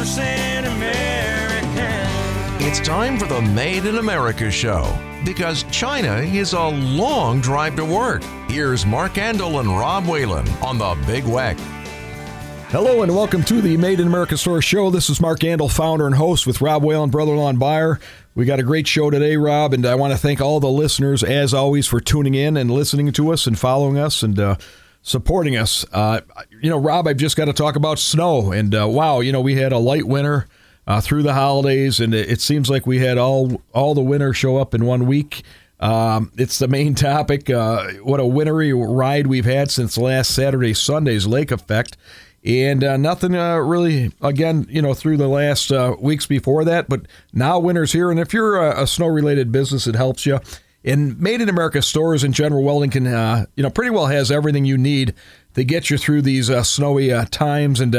100% American. It's time for the Made in America show because China is a long drive to work. Here's Mark Andol and Rob Whalen on the Big Weck. Hello and welcome to the Made in America Store show. This is Mark Andol, founder and host with Rob Whalen, brother-in-law and buyer. We got a great show today, Rob, and I want to thank all the listeners, as always, for tuning in and listening to us and following us and uh, supporting us. Uh, you know, Rob, I've just got to talk about snow. And uh, wow, you know, we had a light winter uh, through the holidays, and it, it, seems like we had all all the winter show up in one week. Um, it's the main topic. Uh, what a wintry ride we've had since last Saturday, Sunday's lake effect and uh, nothing uh, really again you know through the last weeks before that but now winter's here and if you're a, a snow related business it helps you and made in america stores in general welding can uh, you know pretty well has everything you need to get you through these uh, snowy uh, times and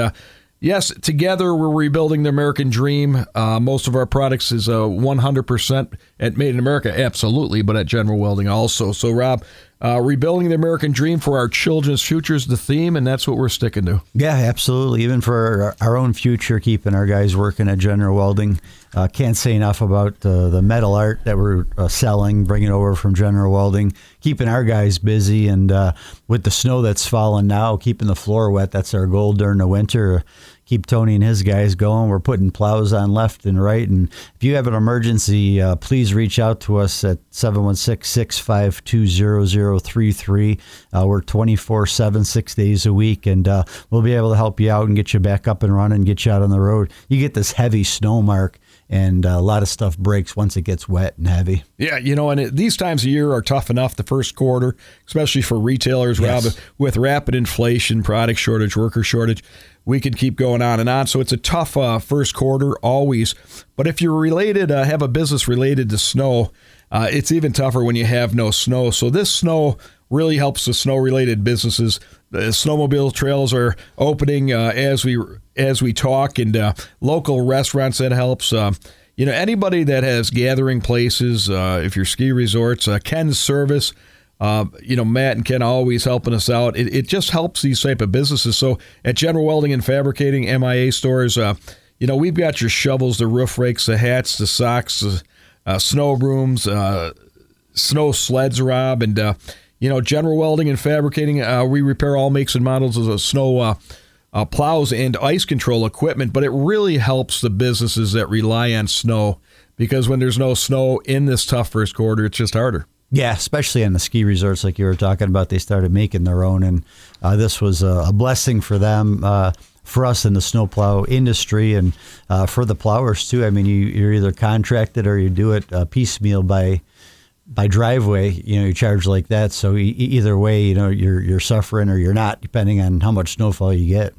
yes together we're rebuilding the american dream most of our products is 100% at made in america absolutely but at general welding also so rob uh, rebuilding the American dream for our children's future is the theme, and that's what we're sticking to. Yeah, absolutely. Even for our own future, keeping our guys working at General Welding. Uh, can't say enough about uh, the metal art that we're uh, selling, bringing over from General Welding, keeping our guys busy, and uh, with the snow that's falling now, keeping the floor wet. That's our goal during the winter keep Tony and his guys going. We're putting plows on left and right. And if you have an emergency, uh, please reach out to us at 716 652 0033. Uh, we're 24 7, six days a week, and uh, we'll be able to help you out and get you back up and running, get you out on the road. You get this heavy snow mark and a lot of stuff breaks once it gets wet and heavy. Yeah, you know, and it, these times of year are tough enough. The first quarter, especially for retailers, yes. Rob, with rapid inflation, product shortage, worker shortage, we could keep going on and on. So it's a tough uh, first quarter always. But if you're related, uh, have a business related to snow, uh, it's even tougher when you have no snow. So this snow really helps the snow related businesses. The snowmobile trails are opening uh, as we as we talk, and uh, local restaurants that helps. Uh, you know, anybody that has gathering places, uh, if you're ski resorts, uh, Ken's service. Uh, you know, Matt and Ken always helping us out. It, it just helps these type of businesses. So at General Welding and Fabricating, MIA stores, you know, we've got your shovels, the roof rakes, the hats, the socks, the snow brooms, snow sleds, Rob, and you know, general welding and fabricating. Uh, we repair all makes and models of snow uh, uh, plows and ice control equipment, but it really helps the businesses that rely on snow because when there's no snow in this tough first quarter, it's just harder. Yeah, especially on the ski resorts, like you were talking about, they started making their own, and uh, this was a, blessing for them uh, for us in the snowplow industry and uh, for the plowers too. I mean, you, are either contracted or you do it uh, piecemeal by by driveway, you know, you charge like that. So e- either way, you know, you're you're suffering or you're not, depending on how much snowfall you get.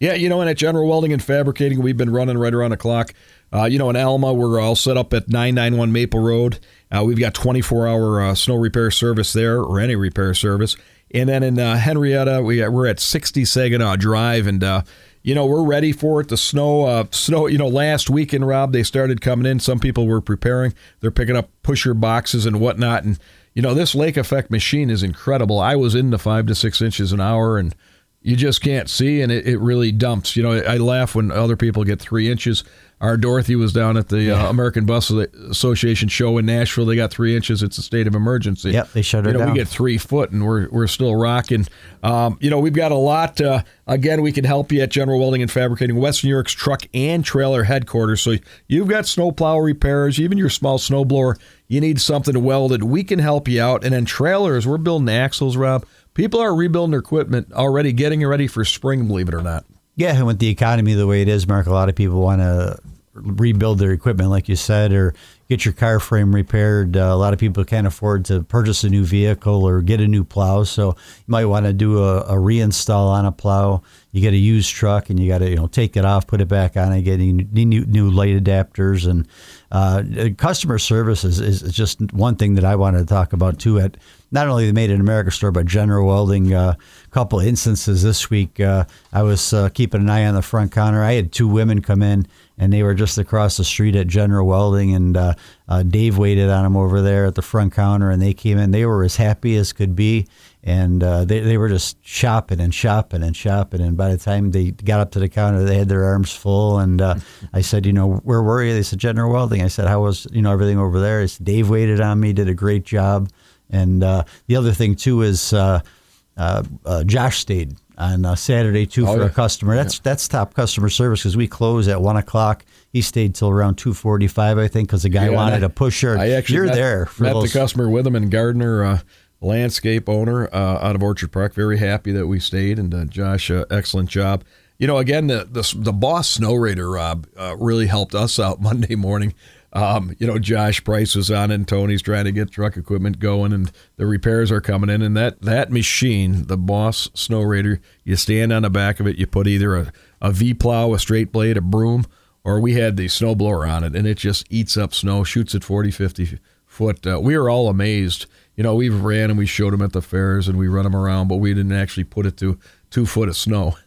Yeah, you know, and at General Welding and Fabricating, we've been running right around the clock. Uh, you know, in Elma, we're all set up at 991 Maple Road. Uh, we've got 24 hour uh, snow repair service there, or any repair service. And then in uh, Henrietta, we, we're at 60 Saginaw Drive, and uh, you know, we're ready for it. The snow, uh, snow. You know, last weekend, Rob, they started coming in. Some people were preparing. They're picking up pusher boxes and whatnot. And you know, this lake effect machine is incredible. I was in the five to six inches an hour, and you just can't see, and it, it really dumps. You know, I laugh when other people get three inches. Our Dorothy was down at the uh, yeah. uh, American Bus Association show in Nashville. They got three inches. It's a state of emergency. Yep, they shut her you know, down. We get three foot, and we're we're still rocking. Um, you know, we've got a lot. Uh, again, we can help you at General Welding and Fabricating, Western New York's truck and trailer headquarters. So you've got snowplow repairs, even your small snowblower. You need something to welded. We can help you out. And then trailers, we're building axles, Rob. People are rebuilding their equipment already, getting ready for spring. Believe it or not. Yeah, and with the economy the way it is, Mark, a lot of people want to rebuild their equipment, like you said, or get your car frame repaired. Uh, a lot of people can't afford to purchase a new vehicle or get a new plow, so you might want to do a, a reinstall on a plow. You get a used truck, and you got to you know take it off, put it back on, and get new, new, light adapters. And uh, customer service is, is just one thing that I wanted to talk about too. At not only the Made in America store, but General Welding. A uh, couple of instances this week. Uh, I was uh, keeping an eye on the front counter. I had two women come in and they were just across the street at General Welding, and uh, uh, Dave waited on them over there at the front counter, and they came in. They were as happy as could be, and uh, they, they were just shopping and shopping and shopping. And by the time they got up to the counter, they had their arms full. And uh, I said, you know, where were you? They said, General Welding. I said, how was, you know, everything over there? It's Dave waited on me, did a great job. And uh, the other thing, too, is uh, uh, uh, Josh stayed on uh, Saturday, too, Oh, for yeah. a customer. That's that's top customer service because we close at 1 o'clock. He stayed till around 2.45, I think, because the guy Yeah, wanted I- a pusher. I actually You're met, there. For met those, the customer with him and Gardner, uh, landscape owner uh, out of Orchard Park. Very happy that we stayed, and uh, Josh, uh, excellent job. You know, again, the the, the Boss Snowrator Rob uh, really helped us out Monday morning. Um, you know, Josh Price was on, and Tony's trying to get truck equipment going, and the repairs are coming in. And that that machine, the Boss Snowrator, you stand on the back of it, you put either a, a V plow, a straight blade, a broom, or we had the snow blower on it, and it just eats up snow, shoots at 40, 50 foot. Uh, we were all amazed. You know, we've ran and we showed them at the fairs and we run them around, but we didn't actually put it to two foot of snow.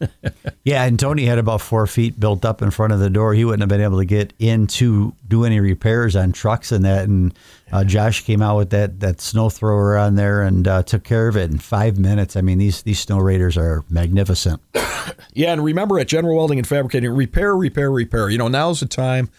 Yeah, and Tony had about four feet built up in front of the door. He wouldn't have been able to get in to do any repairs on trucks and that. And uh, Josh came out with that that snow thrower on there and uh, took care of it in five minutes. I mean, these these Snowrators are magnificent. Yeah, and remember at General Welding and Fabricating, repair, repair, repair. You know, now's the time.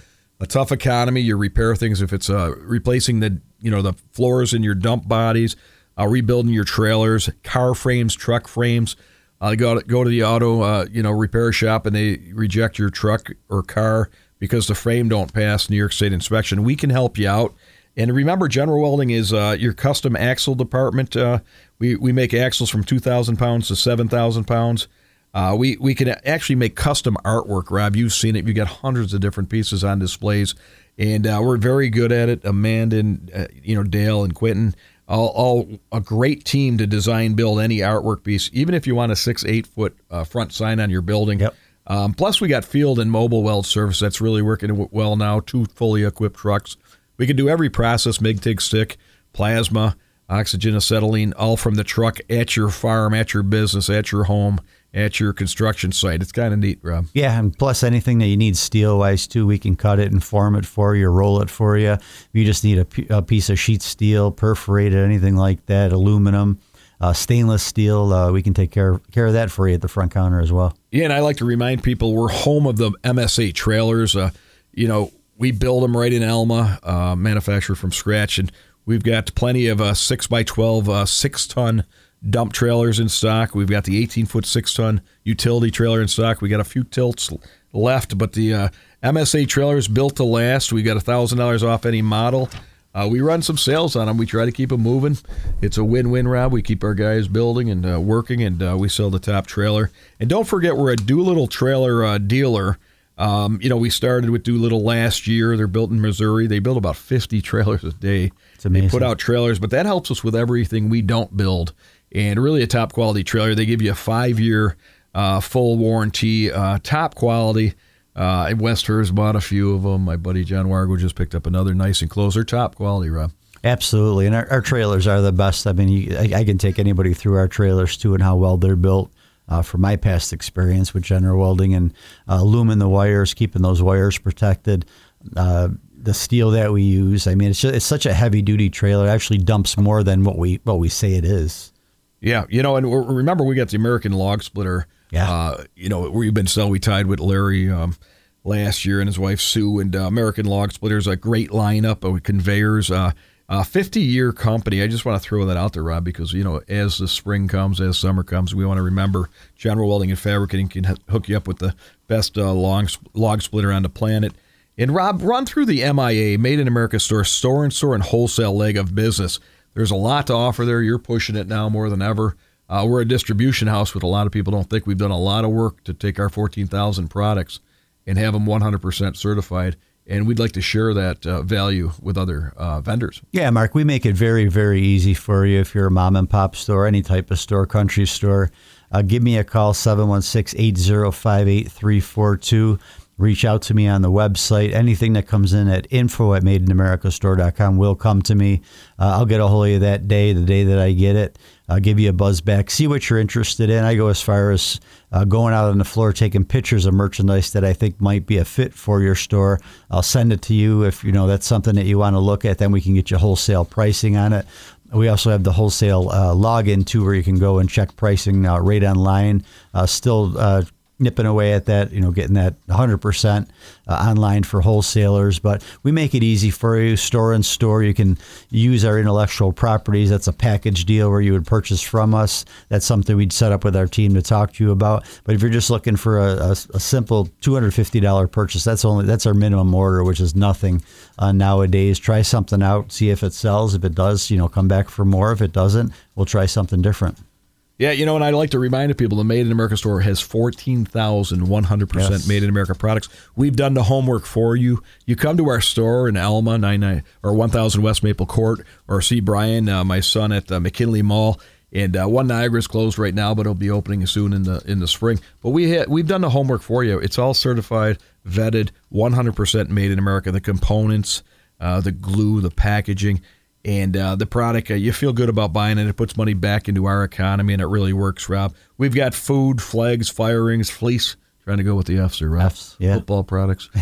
A tough economy, you repair things. If it's uh, replacing the you know the floors in your dump bodies, uh, rebuilding your trailers, car frames, truck frames. Uh, go to, go to the auto uh, you know repair shop and they reject your truck or car because the frame don't pass New York State inspection. We can help you out. And remember, General Welding is uh, your custom axle department. Uh, we we make axles from two thousand pounds to seven thousand pounds. Uh, we we can actually make custom artwork. Rob, you've seen it. You got hundreds of different pieces on displays, and uh, we're very good at it. Amanda and you know Dale and Quentin, all, all a great team to design build any artwork piece. Even if you want a six eight foot uh, front sign on your building. Yep. Um, plus, we got field and mobile weld service that's really working well now. Two fully equipped trucks. We can do every process: MIG, TIG, stick, plasma, oxygen, acetylene, all from the truck at your farm, at your business, at your home, at your construction site. It's kind of neat, Rob. Yeah, and plus anything that you need steel wise too, we can cut it and form it for you, roll it for you. If you just need a, piece of sheet steel, perforated, anything like that, aluminum, uh, stainless steel, uh, we can take care care of that for you at the front counter as well. Yeah, and I like to remind people we're home of the MSA trailers. Uh, you know, we build them right in Elma, uh, manufactured from scratch, and we've got plenty of uh, six by twelve, uh, six ton dump trailers in stock. We've got the eighteen foot six ton utility trailer in stock. We got a few tilts left, but the uh, MSA trailer is built to last. We got a thousand dollars off any model. Uh, we run some sales on them. We try to keep them moving. It's a win-win, Rob. We keep our guys building and uh, working, and uh, we sell the top trailer. And don't forget, we're a Doolittle trailer uh, dealer. Um, you know, we started with Doolittle last year. They're built in Missouri. They build about 50 trailers a day. It's amazing. They put out trailers, but that helps us with everything we don't build. And really, a top quality trailer. They give you a five-year uh, full warranty, uh, top quality. Uh, Westhurst bought a few of them. My buddy John Wargo just picked up another nice enclosure. Top quality, Rob. Absolutely, and our, our trailers are the best. I mean, you, I, I can take anybody through our trailers too, and how well they're built. Uh, from my past experience with General Welding and uh, lumen the wires, keeping those wires protected, uh, the steel that we use. I mean, it's just, it's such a heavy duty trailer. It actually dumps more than what we what we say it is. Yeah, you know, and remember we got the American Log Splitter. Yeah. Uh, you know, we've been so we tied with Larry um, last year and his wife Sue, and uh, American Log Splitters a great lineup of conveyors. Uh, a 50 year company. I just want to throw that out there, Rob, because you know, as the spring comes, as summer comes, we want to remember General Welding and Fabricating can hook you up with the best uh, log log splitter on the planet. And Rob, run through the MIA Made in America store, store and store and wholesale leg of business. There's a lot to offer there. You're pushing it now more than ever. Uh, we're a distribution house, with a lot of people don't think we've done a lot of work to take our 14,000 products and have them 100% certified. And we'd like to share that uh, value with other uh, vendors. Yeah, Mark, we make it very, very easy for you if you're a mom and pop store, any type of store, country store. Uh, give me a call, 716 805 8342. Reach out to me on the website. Anything that comes in at info at madeinamericastore.com will come to me. Uh, I'll get a hold of you that day, the day that I get it. I'll give you a buzz back, see what you're interested in. I go as far as uh, going out on the floor, taking pictures of merchandise that I think might be a fit for your store. I'll send it to you if you know that's something that you want to look at. Then we can get you wholesale pricing on it. We also have the wholesale uh, login too, where you can go and check pricing uh, right online. Uh, still uh, nipping away at that, you know, getting that 100% uh, online for wholesalers. But we make it easy for you, store and store. You can use our intellectual properties. That's a package deal where you would purchase from us. That's something we'd set up with our team to talk to you about. But if you're just looking for a, a, a simple $250 purchase, that's only that's our minimum order, which is nothing uh, nowadays. Try something out, see if it sells. If it does, you know, come back for more. If it doesn't, we'll try something different. Yeah, you know, and I'd like to remind people the Made in America store has 14,100% Yes. Made in America products. We've done the homework for you. You come to our store in Elma, 99 or 1000 West Maple Court, or see Brian, uh, my son, at uh, McKinley Mall. And uh, one Niagara is closed right now, but it'll be opening soon in the in the spring. But we ha- we've done the homework for you. It's all certified, vetted, 100% made in America. The components, uh, the glue, the packaging and uh, the product uh, you feel good about buying it it puts money back into our economy and it really works rob we've got food flags fire rings fleece trying to go with the f's here rob Fs, yeah. football products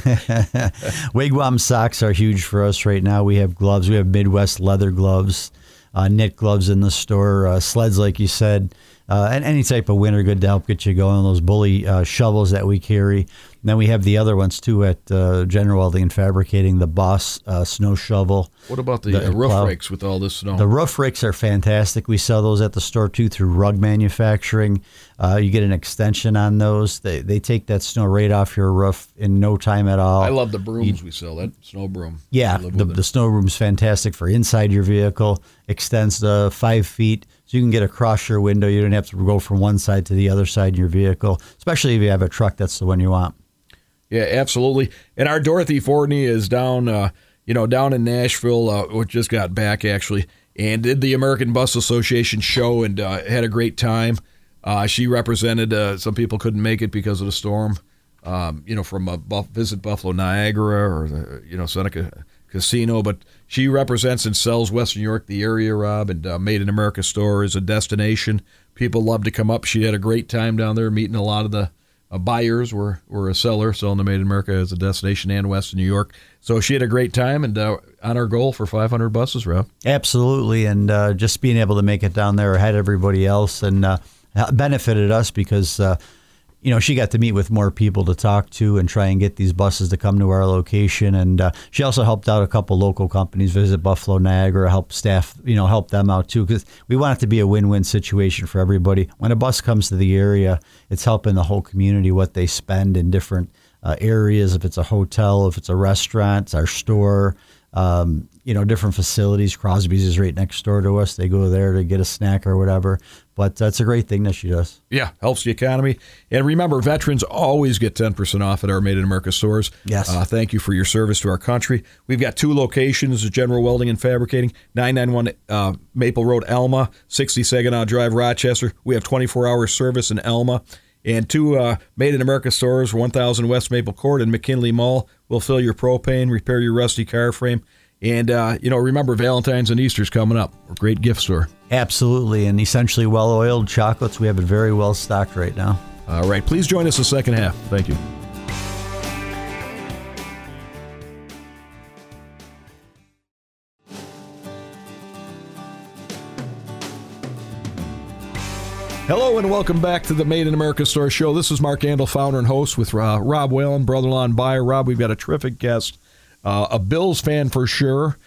Wigwam socks are huge for us right now. We have gloves. We have Midwest leather gloves, uh, knit gloves in the store, uh, sleds, like you said, uh, and any type of winter good to help get you going. Those bully uh, shovels that we carry. And then we have the other ones too at uh, General Welding and Fabricating, the Boss uh, snow shovel. what about the, The uh, roof plow. rakes with all this snow The roof rakes are fantastic. We sell those at the store too through Rugg manufacturing. Uh, you get an extension on those. They, they take that snow right off your roof in no time at all. i love the brooms we sell that snow broom Yeah, the, the snow room's fantastic for inside your vehicle. Extends to five feet, so you can get across your window. You don't have to go from one side to the other side in your vehicle, especially if you have a truck. That's the one you want. Yeah, absolutely. And our Dorothy Fortney is down, uh, you know, down in Nashville, uh, which just got back actually, and did the American Bus Association show and uh, had a great time. Uh, she represented. Uh, some people couldn't make it because of the storm. Um, you know, from a Buff- visit Buffalo Niagara or you know Seneca Casino, but she represents and sells Western New York, the area, Rob, and uh, Made in America store is a destination. People love to come up. She had a great time down there, meeting a lot of the uh, buyers were, were a seller selling the Made in America as a destination and Western New York. So she had a great time and uh, on our goal for 500 buses, Rob. Absolutely, and uh, just being able to make it down there ahead everybody else and uh, benefited us because uh, you know she got to meet with more people to talk to and try and get these buses to come to our location. And uh, she also helped out a couple local companies, visit Buffalo Niagara, help staff, you know, help them out too because we want it to be a win-win situation for everybody. When a bus comes to the area, it's helping the whole community what they spend in different uh, areas. If it's a hotel, if it's a restaurant, it's our store um, you know, different facilities. Crosby's is right next door to us. They go there to get a snack or whatever. But that's a great thing that she does. Yeah, helps the economy. And remember, veterans always get 10% off at our Made in America stores. Yes. Uh, thank you for your service to our country. We've got two locations General Welding and Fabricating, 991 uh, Maple Road, Elma, 60 Saginaw Drive, Rochester. We have 24 hour service in Elma. And two uh, Made in America stores, 1000 West Maple Court and McKinley Mall. will fill your propane, repair your rusty car frame. And, uh, you know, remember Valentine's and Easter's coming up. We're a great gift store. Absolutely. And essentially well oiled chocolates. We have it very well stocked right now. All right, please join us the second half. Thank you. Hello and welcome back to the Made in America Store Show. This is Mark Andol, founder and host with uh, Rob Whalen, brother-in-law and buyer. Rob, we've got a terrific guest, uh, a Bills fan for sure,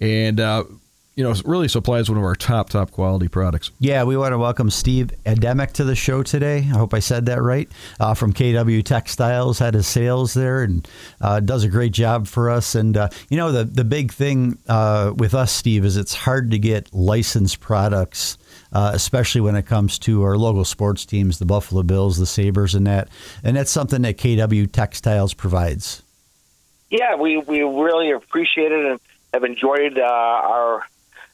and uh, you know really supplies one of our top top quality products. Yeah, we want to welcome Steve Ademic to the show today. I hope I said that right. Uh, from KW Textiles, had his sales there and uh, does a great job for us. And uh, you know, the the big thing uh, with us, Steve, is it's hard to get licensed products. Uh, especially when it comes to our local sports teams, the Buffalo Bills, the Sabres, and that. And that's something that KW Textiles provides. Yeah, we we really appreciate it and have enjoyed uh, our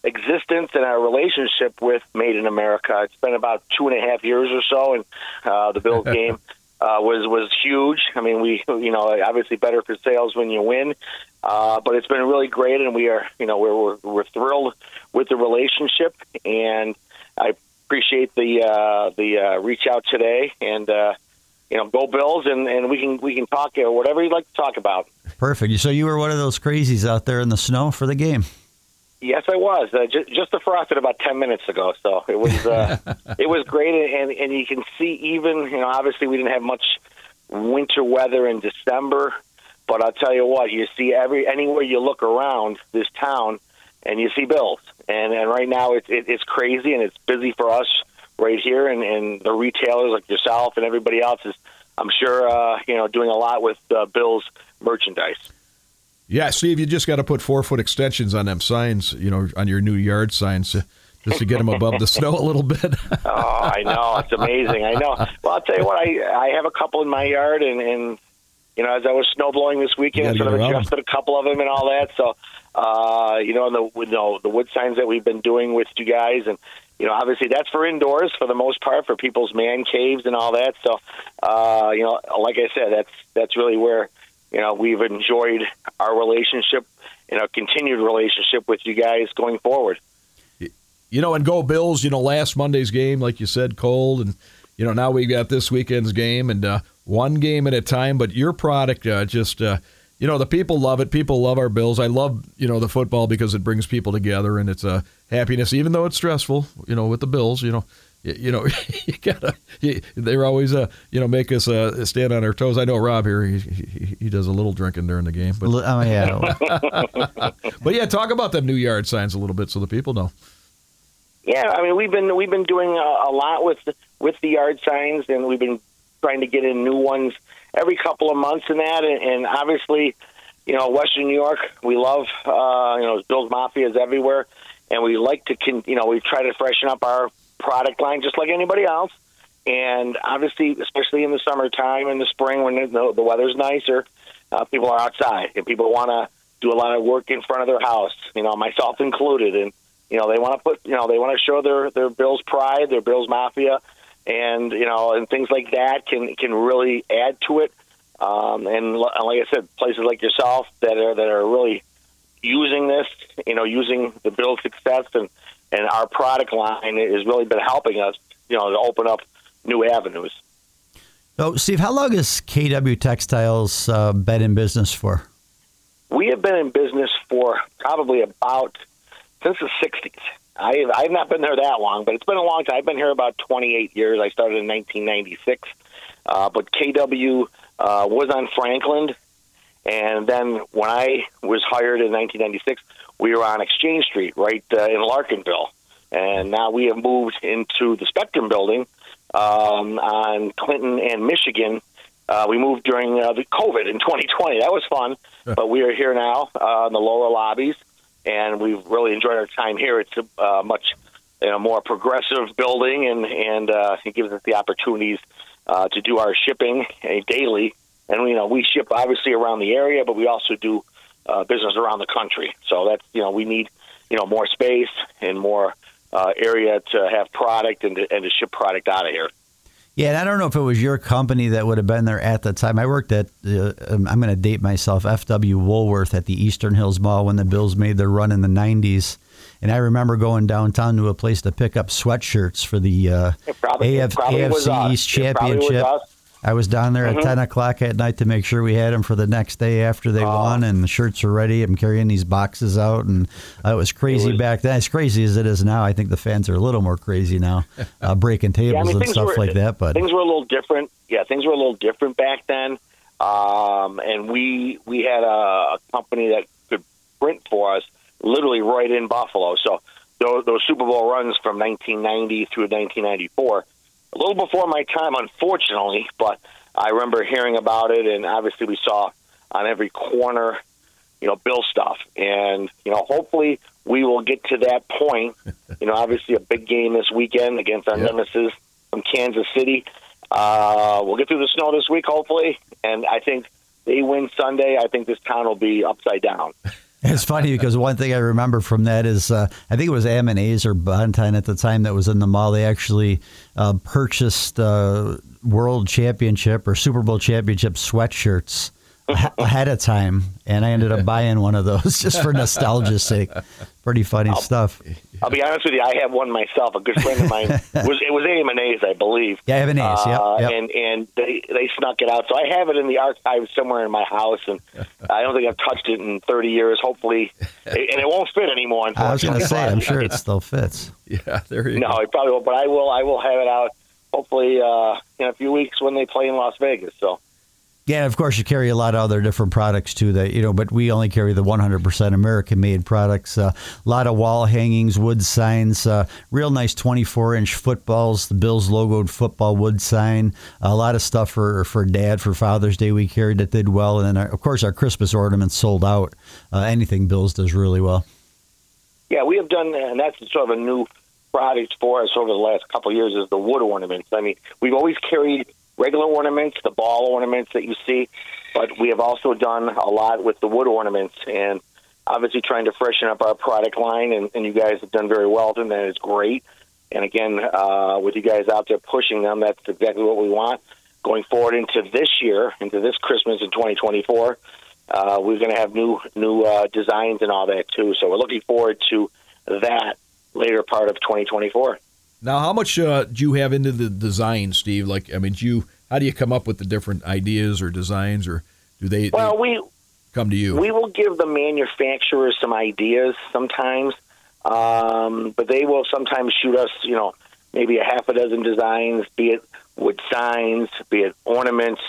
existence and our relationship with Made in America. It's been about two and a half years or so, and uh, the Bills game uh, was was huge. I mean, we you know obviously better for sales when you win, uh, but it's been really great, and we are you know we're we're, we're thrilled with the relationship, and I appreciate the uh, the uh, reach out today, and uh, you know go Bills, and, and we can we can talk uh, whatever you'd like to talk about. Perfect. So you were one of those crazies out there in the snow for the game. Yes, I was. Uh, just, just defrosted about ten minutes ago, so it was uh, it was great, and and you can see even you know obviously we didn't have much winter weather in December, but I'll tell you what, you see every anywhere you look around this town, and you see bills, and and right now it's it, it's crazy and it's busy for us right here, and and the retailers like yourself and everybody else is, I'm sure, uh, you know, doing a lot with uh, Bills merchandise. Yeah, Steve, you just got to put four foot extensions on them signs, you know, on your new yard signs. Uh, just to get them above the snow a little bit. oh, I know it's amazing. I know. Well, I'll tell you what. I I have a couple in my yard, and and you know, as I was snow blowing this weekend, sort of adjusted a couple of them and all that. So, uh, you know, the you know the wood signs that we've been doing with you guys, and you know, obviously that's for indoors for the most part for people's man caves and all that. So, uh, you know, like I said, that's that's really where you know we've enjoyed our relationship and our continued relationship with you guys going forward. You know, and go Bills. You know, last Monday's game, like you said, cold, and you know now we got this weekend's game, and uh, one game at a time. But your product uh, just. Uh, you know the people love it. People love our Bills. I love you know the football because it brings people together and it's a happiness, even though it's stressful. You know with the Bills, you know you, you know, you gotta. You, they're always, uh, you know, make us uh, stand on our toes. I know Rob here. He, he, he does a little drinking during the game, but oh yeah. but yeah, talk about them new yard signs a little bit so the people know. Yeah, I mean we've been we've been doing a, a lot with with the yard signs, and we've been trying to get in new ones every couple of months and that, and, and obviously, you know, Western New York, we love, uh, you know, Bill's Mafia is everywhere, and we like to, con- you know, we try to freshen up our product line just like anybody else. And obviously, especially in the summertime and the spring when the, the weather's nicer, uh, people are outside and people want to do a lot of work in front of their house. You know, myself included, and you know they want to put, you know, they want to show their their Bills pride, their Bills Mafia, and you know, and things like that can can really add to it. Um, and like I said, places like yourself that are that are really using this, you know, using the Bills' success and and our product line has really been helping us, you know, to open up new avenues. So, Steve, how long has KW Textiles uh, been in business for? We have been in business for probably about since the '60s. I, I've not been there that long, but it's been a long time. I've been here about 28 years. I started in 1996, uh, but KW uh, was on Franklin, and then when I was hired in 1996, we were on Exchange Street, right uh, in Larkinville, and now we have moved into the Spectrum Building um, on Clinton and Michigan. Uh, we moved during uh, the COVID in 2020. That was fun, but we are here now uh, in the lower lobbies, and we've really enjoyed our time here. It's a uh, much you know, more progressive building, and and uh, it gives us the opportunities uh, to do our shipping uh, daily. And you know, we ship obviously around the area, but we also do uh, business around the country. So that's you know we need you know more space and more uh, area to have product and to, and to ship product out of here. Yeah, and I don't know if it was your company that would have been there at the time. I worked at, uh, um, I'm going to date myself, FW Woolworth at the Eastern Hills Mall when the Bills made their run in the 90s. And I remember going downtown to a place to pick up sweatshirts for the uh, probably, AF, AFC East Championship. I was down there mm-hmm. at 10 o'clock at night to make sure we had them for the next day after they oh. won, and the shirts are ready. I'm carrying these boxes out, and uh, it was crazy it was, back then. As crazy as it is now, I think the fans are a little more crazy now, uh, breaking tables yeah, I mean, and stuff were, like that. But things were a little different. Yeah, things were a little different back then. Um, and we we had a, a company that could print for us literally right in Buffalo. So those, those Super Bowl runs from 1990 through 1994 a little before my time, unfortunately, but I remember hearing about it, and obviously we saw on every corner, you know, Bill stuff, and you know, hopefully we will get to that point. you know, obviously a big game this weekend against our yep. nemesis from Kansas City. Uh, we'll get through the snow this week, hopefully, and I think they win Sunday. I think this town will be upside down. It's funny because one thing I remember from that is uh, I think it was AM&A's or Bon-Ton at the time that was in the mall. They actually uh, purchased uh, World Championship or Super Bowl Championship sweatshirts ahead of time, and I ended up buying one of those just for nostalgia's sake. Pretty funny I'll, stuff. I'll be honest with you. I have one myself. A good friend of mine was it was AM&A's, I believe. Yeah, AM&A's, yep, Uh, yep. And and they they snuck it out. So I have it in the archives somewhere in my house, and I don't think I've touched it in 30 years. Hopefully, and it won't fit anymore. I was going to say, I'm sure it still fits. Yeah, there you No, go. No, it probably won't. But I will. I will have it out. Hopefully, uh, in a few weeks when they play in Las Vegas. So. Yeah, of course, you carry a lot of other different products too. That you know, but we only carry the 100% American-made products. Uh, a lot of wall hangings, wood signs, uh, real nice 24-inch footballs, the Bills logoed football wood sign. A lot of stuff for for Dad for Father's Day we carried that did well, and then our, of course our Christmas ornaments sold out. Uh, anything Bills does really well. Yeah, we have done, and that's sort of a new product for us over the last couple of years is the wood ornaments. I mean, we've always carried regular ornaments, the ball ornaments that you see, but we have also done a lot with the wood ornaments and obviously trying to freshen up our product line, and, and you guys have done very well, and that is great. And again, uh, with you guys out there pushing them, that's exactly what we want. Going forward into this year, into this Christmas in 2024, uh, we're going to have new new uh, designs and all that too. So we're looking forward to that later part of 2024. Now, how much uh, do you have into the design, Steve? Like, I mean, do you how do you come up with the different ideas or designs, or do they, Well, they we come to you? we will give the manufacturers some ideas sometimes, um, but they will sometimes shoot us, you know, maybe a half a dozen designs, be it wood signs, be it ornaments,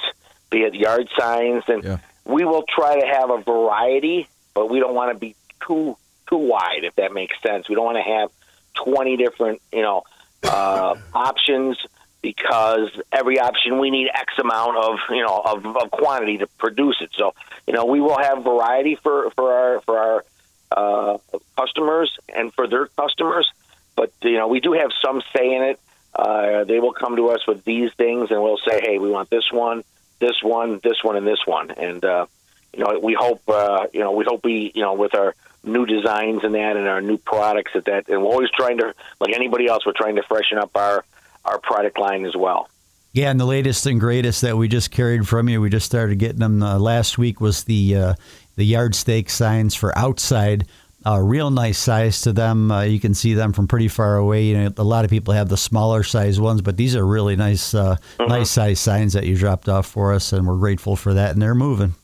be it yard signs, and Yeah. we will try to have a variety, but we don't want to be too too wide, if that makes sense. We don't want to have twenty different, you know, uh, options because every option we need X amount of you know of, of quantity to produce it. So you know we will have variety for for our for our uh, customers and for their customers, but you know we do have some say in it. Uh, they will come to us with these things, and we'll say, "Hey, we want this one, this one, this one, and this one." And uh, you know, we hope uh, you know we hope we you know with our new designs and that and our new products at that, and we're always trying to like anybody else, we're trying to freshen up our our product line as well. Yeah, and the latest and greatest that we just carried from you, we just started getting them uh, last week was the uh, the yard stake signs for outside. Uh, real nice size to them. Uh, you can see them from pretty far away. You know, a lot of people have the smaller size ones, but these are really nice, uh, nice size signs that you dropped off for us, and we're grateful for that. And they're moving.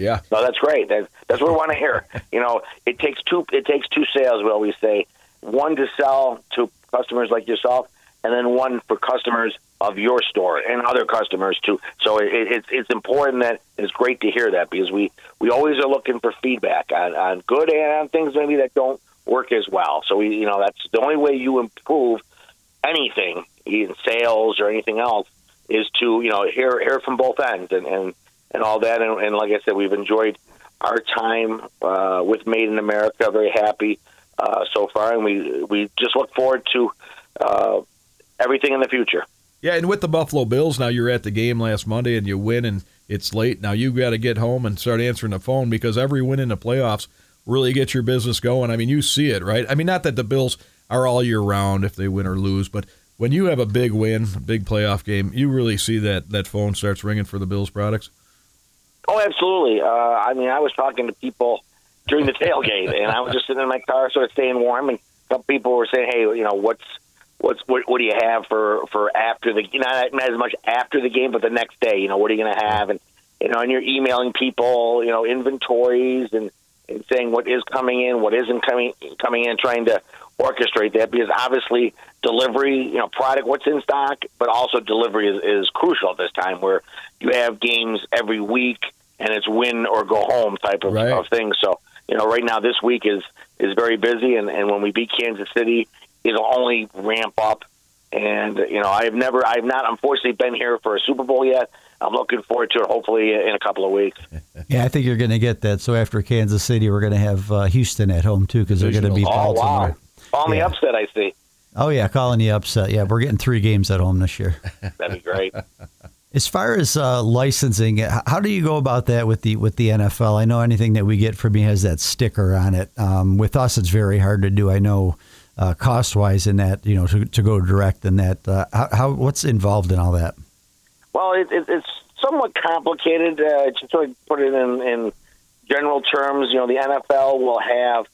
Yeah, No, that's great. That's, that's what we want to hear. You know, it takes two. It takes two sales. We always say one to sell to customers like yourself, and then one for customers of your store and other customers too. So it, it's it's important that it's great to hear that because we we always are looking for feedback on, on good and on things maybe that don't work as well. So we you know that's the only way you improve anything in sales or anything else is to you know hear hear from both ends and and, and all that and, and like I said we've enjoyed our time uh, with Made in America very happy uh, so far and we we just look forward to uh, everything in the future. yeah. And with the Buffalo Bills, now you're at the game last Monday and you win, and it's late. Now you got to get home and start answering the phone because every win in the playoffs really gets your business going. I mean, you see it, right? I mean, not that the Bills are all year round if they win or lose, but when you have a big win, a big playoff game, you really see that that phone starts ringing for the Bills products. Oh, absolutely. Uh, I mean, I was talking to people during the tailgate, and I was just sitting in my car, sort of staying warm, and some people were saying, "Hey, you know, what's what's what, what do you have for for after the not, not as much after the game, but the next day? You know, what are you going to have?" And you know, and you're emailing people, you know, inventories and and saying what is coming in, what isn't coming coming in, trying to orchestrate that because obviously delivery, you know, product, what's in stock, but also delivery is, is crucial at this time where you have games every week and it's win or go home type of, Right. of thing. So, you know, right now this week is is very busy, and, and when we beat Kansas City, it'll only ramp up. And you know, I've never, I've not, unfortunately, been here for a Super Bowl yet. I'm looking forward to it. Hopefully, in a couple of weeks. Yeah, I think you're going to get that. So after Kansas City, we're going to have uh, Houston at home too because they're going to beat Oh Baltimore. wow! On the Yeah. upset, I see. Oh yeah, calling the upset. Yeah, we're getting three games at home this year. That'd be great. As far as uh, licensing, how do you go about that with the with the NFL? I know anything that we get from you has that sticker on it. Um, with us, it's very hard to do. I know uh, cost wise in that, you know, to, to go direct in that. Uh, how, how what's involved in all that? Well, it, it, it's somewhat complicated. Uh, to sort of put it in, in general terms, you know, the NFL will have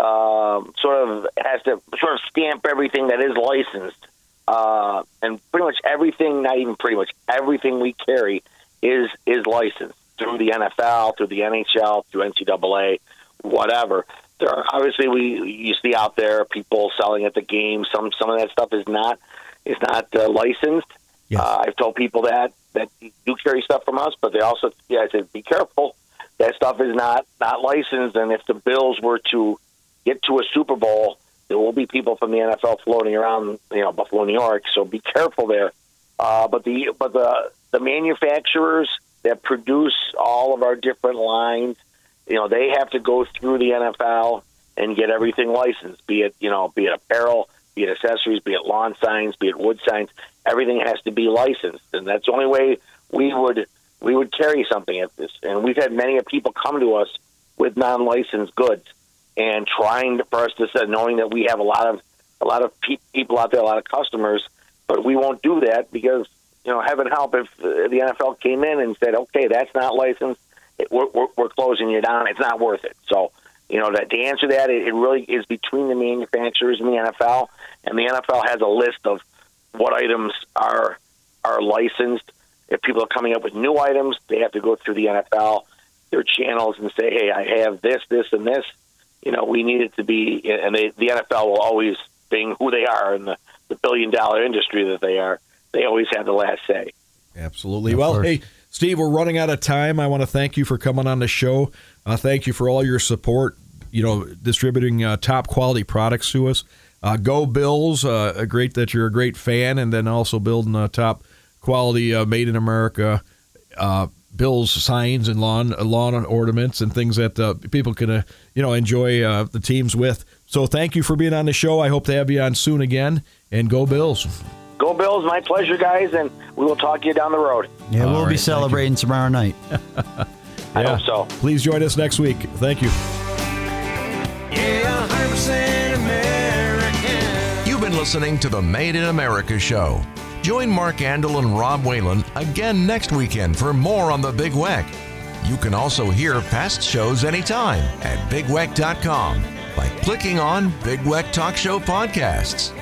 um, sort of has to sort of stamp everything that is licensed, uh, and pretty much everything, not even pretty much everything we carry is is licensed through the NFL, through the NHL, through NCAA, whatever. There are obviously we you see out there people selling at the game. Some some of that stuff is not is not uh, licensed. Yes. Uh, I've told people that that do carry stuff from us, but they also yeah, I said be careful. That stuff is not not licensed, and if the Bills were to get to a Super Bowl, there will be people from the NFL floating around, you know, Buffalo, New York. So be careful there. Uh, but the but the the manufacturers that produce all of our different lines, you know, they have to go through the NFL and get everything licensed. Be it you know, be it apparel, be it accessories, be it lawn signs, be it wood signs. Everything has to be licensed, and that's the only way we would we would carry something at this. And we've had many people come to us with non-licensed goods and trying to, for us to knowing that we have a lot of a lot of pe- people out there, a lot of customers, but we won't do that because you know, heaven help if the NFL came in and said, okay, that's not licensed, we're, we're, we're closing you down. It's not worth it. So. You know, that to answer that, it, it really is between the manufacturers and the NFL, and the NFL has a list of what items are are licensed. If people are coming up with new items, they have to go through the NFL, their channels, and say, "Hey, I have this, this, and this." You know, we need it to be, and they, the NFL will always, being who they are in the, the billion dollar industry that they are, they always have the last say. Absolutely. Of well, course. hey, Steve, we're running out of time. I want to thank you for coming on the show. Uh, thank you for all your support. You know, distributing uh, top quality products to us. Uh, go Bills! Uh, great that you're a great fan, and then also building uh, top quality uh, made in America uh, Bills signs and lawn lawn ornaments and things that uh, people can uh, you know enjoy uh, the teams with. So thank you for being on the show. I hope to have you on soon again. And go Bills! Go Bills! My pleasure, guys, and we will talk to you down the road. Yeah, All we'll right, be celebrating tomorrow night. I Yeah. hope so. Please join us next week. Thank you. Yeah, 100% American. You've been listening to the Made in America show. Join Mark Andol and Rob Whalen again next weekend for more on the Big Weck. You can also hear past shows anytime at bigweck.com by clicking on Big Weck Talk Show Podcasts.